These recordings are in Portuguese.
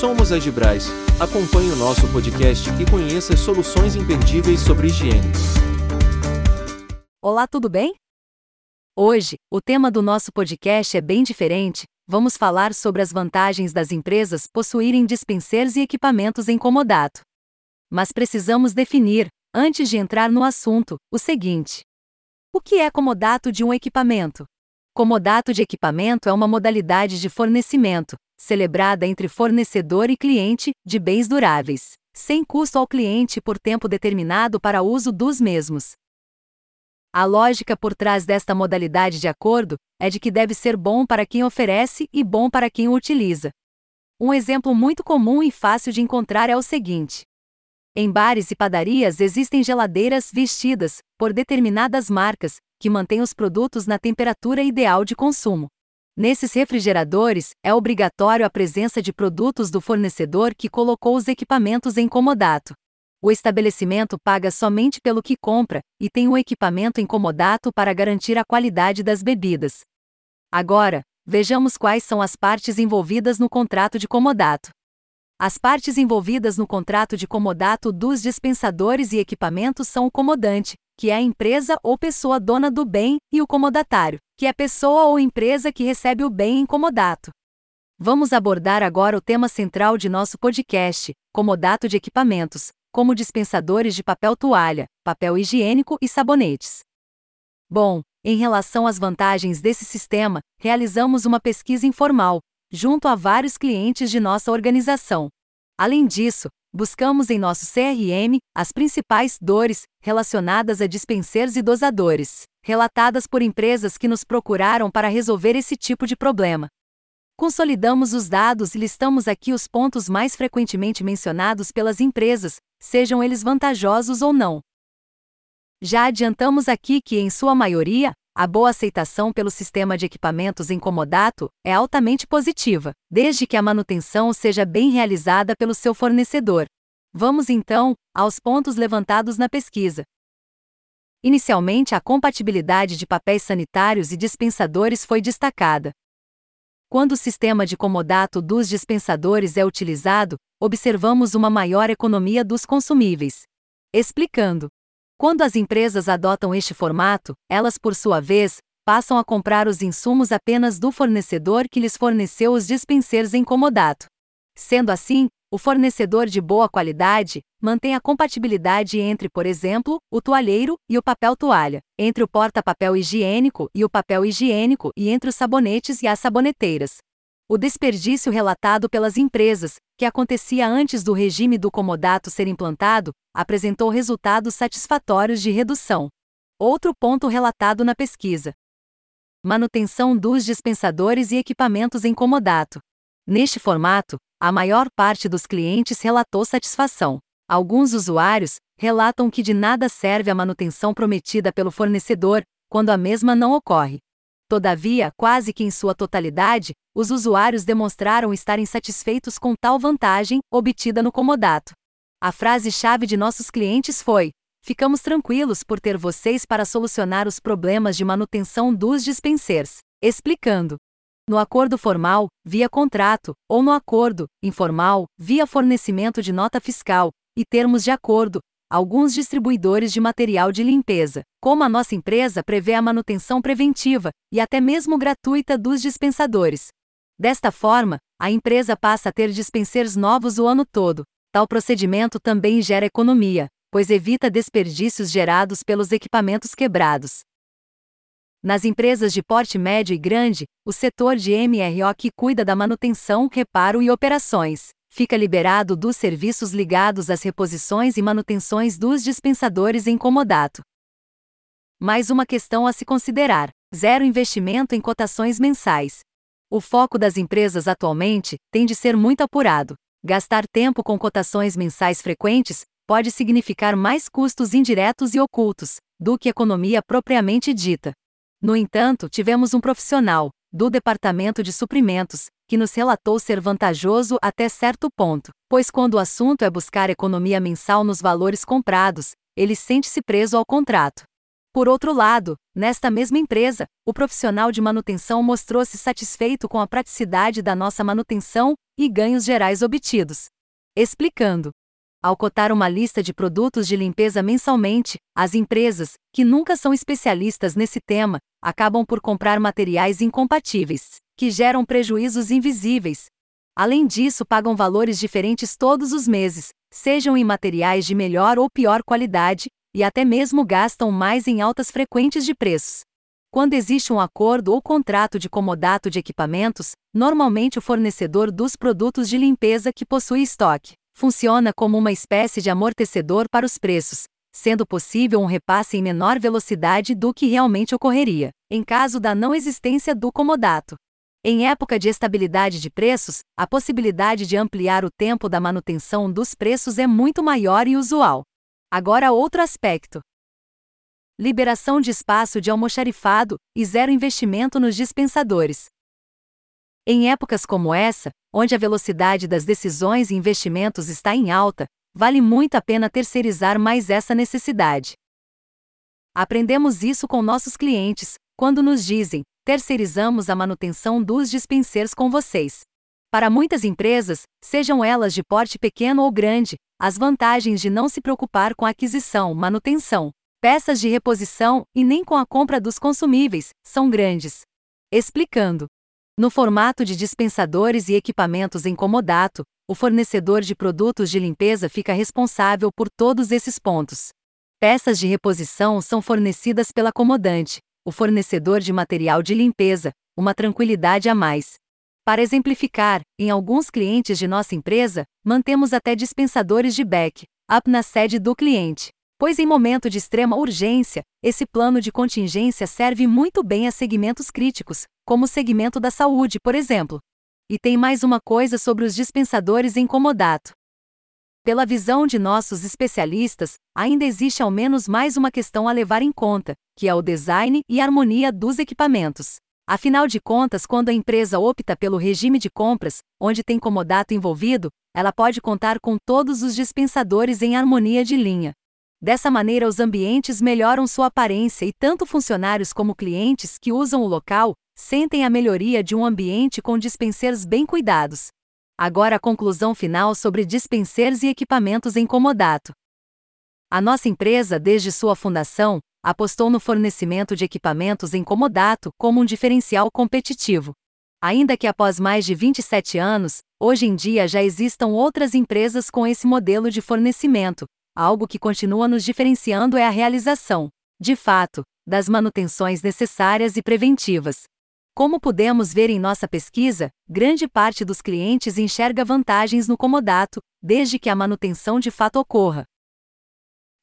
Somos a Gibrais. Acompanhe o nosso podcast e conheça soluções imperdíveis sobre higiene. Olá, tudo bem? Hoje, o tema do nosso podcast é bem diferente. Vamos falar sobre as vantagens das empresas possuírem dispensers e equipamentos em comodato. Mas precisamos definir, antes de entrar no assunto, o seguinte: O que é comodato de um equipamento? Comodato de equipamento é uma modalidade de fornecimento, celebrada entre fornecedor e cliente, de bens duráveis, sem custo ao cliente por tempo determinado para uso dos mesmos. A lógica por trás desta modalidade de acordo é de que deve ser bom para quem oferece e bom para quem o utiliza. Um exemplo muito comum e fácil de encontrar é o seguinte: em bares e padarias existem geladeiras vestidas, por determinadas marcas, que mantém os produtos na temperatura ideal de consumo. Nesses refrigeradores, é obrigatório a presença de produtos do fornecedor que colocou os equipamentos em comodato. O estabelecimento paga somente pelo que compra e tem o equipamento em comodato para garantir a qualidade das bebidas. Agora, vejamos quais são as partes envolvidas no contrato de comodato. As partes envolvidas no contrato de comodato dos dispensadores e equipamentos são o comodante, que é a empresa ou pessoa dona do bem, e o comodatário, que é pessoa ou empresa que recebe o bem em comodato. Vamos abordar agora o tema central de nosso podcast: comodato de equipamentos, como dispensadores de papel toalha, papel higiênico e sabonetes. Bom, em relação às vantagens desse sistema, realizamos uma pesquisa informal, junto a vários clientes de nossa organização. Além disso, buscamos em nosso CRM as principais dores relacionadas a dispensers e dosadores, relatadas por empresas que nos procuraram para resolver esse tipo de problema. Consolidamos os dados e listamos aqui os pontos mais frequentemente mencionados pelas empresas, sejam eles vantajosos ou não. Já adiantamos aqui que, em sua maioria, a boa aceitação pelo sistema de equipamentos em comodato é altamente positiva, desde que a manutenção seja bem realizada pelo seu fornecedor. Vamos então aos pontos levantados na pesquisa. Inicialmente, a compatibilidade de papéis sanitários e dispensadores foi destacada. Quando o sistema de comodato dos dispensadores é utilizado, observamos uma maior economia dos consumíveis. Explicando. Quando as empresas adotam este formato, elas, por sua vez, passam a comprar os insumos apenas do fornecedor que lhes forneceu os dispensers em comodato. Sendo assim, o fornecedor de boa qualidade mantém a compatibilidade entre, por exemplo, o toalheiro e o papel toalha, entre o porta-papel higiênico e o papel higiênico e entre os sabonetes e as saboneteiras. O desperdício relatado pelas empresas, que acontecia antes do regime do comodato ser implantado, apresentou resultados satisfatórios de redução. Outro ponto relatado na pesquisa: manutenção dos dispensadores e equipamentos em comodato. Neste formato, a maior parte dos clientes relatou satisfação. Alguns usuários relatam que de nada serve a manutenção prometida pelo fornecedor quando a mesma não ocorre. Todavia, quase que em sua totalidade, os usuários demonstraram estarem satisfeitos com tal vantagem obtida no comodato. A frase-chave de nossos clientes foi: Ficamos tranquilos por ter vocês para solucionar os problemas de manutenção dos dispensers, explicando. No acordo formal, via contrato, ou no acordo informal, via fornecimento de nota fiscal e termos de acordo, alguns distribuidores de material de limpeza, como a nossa empresa prevê a manutenção preventiva e até mesmo gratuita dos dispensadores. Desta forma, a empresa passa a ter dispensers novos o ano todo. Tal procedimento também gera economia, pois evita desperdícios gerados pelos equipamentos quebrados. Nas empresas de porte médio e grande, o setor de MRO que cuida da manutenção, reparo e operações fica liberado dos serviços ligados às reposições e manutenções dos dispensadores em comodato. Mais uma questão a se considerar: zero investimento em cotações mensais. O foco das empresas atualmente tem de ser muito apurado. Gastar tempo com cotações mensais frequentes pode significar mais custos indiretos e ocultos do que economia propriamente dita. No entanto, tivemos um profissional, do Departamento de Suprimentos, que nos relatou ser vantajoso até certo ponto, pois quando o assunto é buscar economia mensal nos valores comprados, ele sente-se preso ao contrato. Por outro lado, nesta mesma empresa, o profissional de manutenção mostrou-se satisfeito com a praticidade da nossa manutenção e ganhos gerais obtidos. Explicando. Ao cotar uma lista de produtos de limpeza mensalmente, as empresas, que nunca são especialistas nesse tema, acabam por comprar materiais incompatíveis, que geram prejuízos invisíveis. Além disso, pagam valores diferentes todos os meses, sejam em materiais de melhor ou pior qualidade, e até mesmo gastam mais em altas frequentes de preços. Quando existe um acordo ou contrato de comodato de equipamentos, normalmente o fornecedor dos produtos de limpeza que possui estoque funciona como uma espécie de amortecedor para os preços, sendo possível um repasse em menor velocidade do que realmente ocorreria, em caso da não existência do comodato. Em época de estabilidade de preços, a possibilidade de ampliar o tempo da manutenção dos preços é muito maior e usual. Agora, outro aspecto: liberação de espaço de almoxarifado e zero investimento nos dispensadores. Em épocas como essa, onde a velocidade das decisões e investimentos está em alta, vale muito a pena terceirizar mais essa necessidade. Aprendemos isso com nossos clientes, quando nos dizem: terceirizamos a manutenção dos dispensers com vocês. Para muitas empresas, sejam elas de porte pequeno ou grande, as vantagens de não se preocupar com aquisição, manutenção, peças de reposição e nem com a compra dos consumíveis são grandes. Explicando. No formato de dispensadores e equipamentos em comodato, o fornecedor de produtos de limpeza fica responsável por todos esses pontos. Peças de reposição são fornecidas pela comodante, o fornecedor de material de limpeza, uma tranquilidade a mais. Para exemplificar, em alguns clientes de nossa empresa, mantemos até dispensadores de back up na sede do cliente. Pois em momento de extrema urgência, esse plano de contingência serve muito bem a segmentos críticos, como o segmento da saúde, por exemplo. E tem mais uma coisa sobre os dispensadores em comodato. Pela visão de nossos especialistas, ainda existe ao menos mais uma questão a levar em conta, que é o design e harmonia dos equipamentos. Afinal de contas, quando a empresa opta pelo regime de compras, onde tem comodato envolvido, ela pode contar com todos os dispensadores em harmonia de linha. Dessa maneira, os ambientes melhoram sua aparência e tanto funcionários como clientes que usam o local sentem a melhoria de um ambiente com dispensers bem cuidados. Agora a conclusão final sobre dispensers e equipamentos em comodato. A nossa empresa, desde sua fundação, apostou no fornecimento de equipamentos em comodato como um diferencial competitivo. Ainda que após mais de 27 anos, hoje em dia já existam outras empresas com esse modelo de fornecimento, algo que continua nos diferenciando é a realização, de fato, das manutenções necessárias e preventivas. Como pudemos ver em nossa pesquisa, grande parte dos clientes enxerga vantagens no comodato, desde que a manutenção de fato ocorra.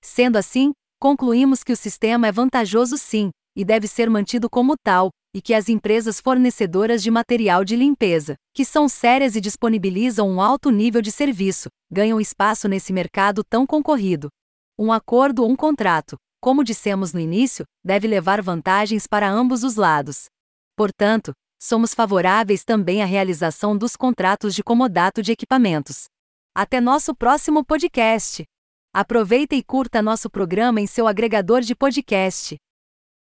Sendo assim, concluímos que o sistema é vantajoso sim, e deve ser mantido como tal, e que as empresas fornecedoras de material de limpeza, que são sérias e disponibilizam um alto nível de serviço, ganham espaço nesse mercado tão concorrido. Um acordo ou um contrato, como dissemos no início, deve levar vantagens para ambos os lados. Portanto, somos favoráveis também à realização dos contratos de comodato de equipamentos. Até nosso próximo podcast! Aproveita e curta nosso programa em seu agregador de podcast.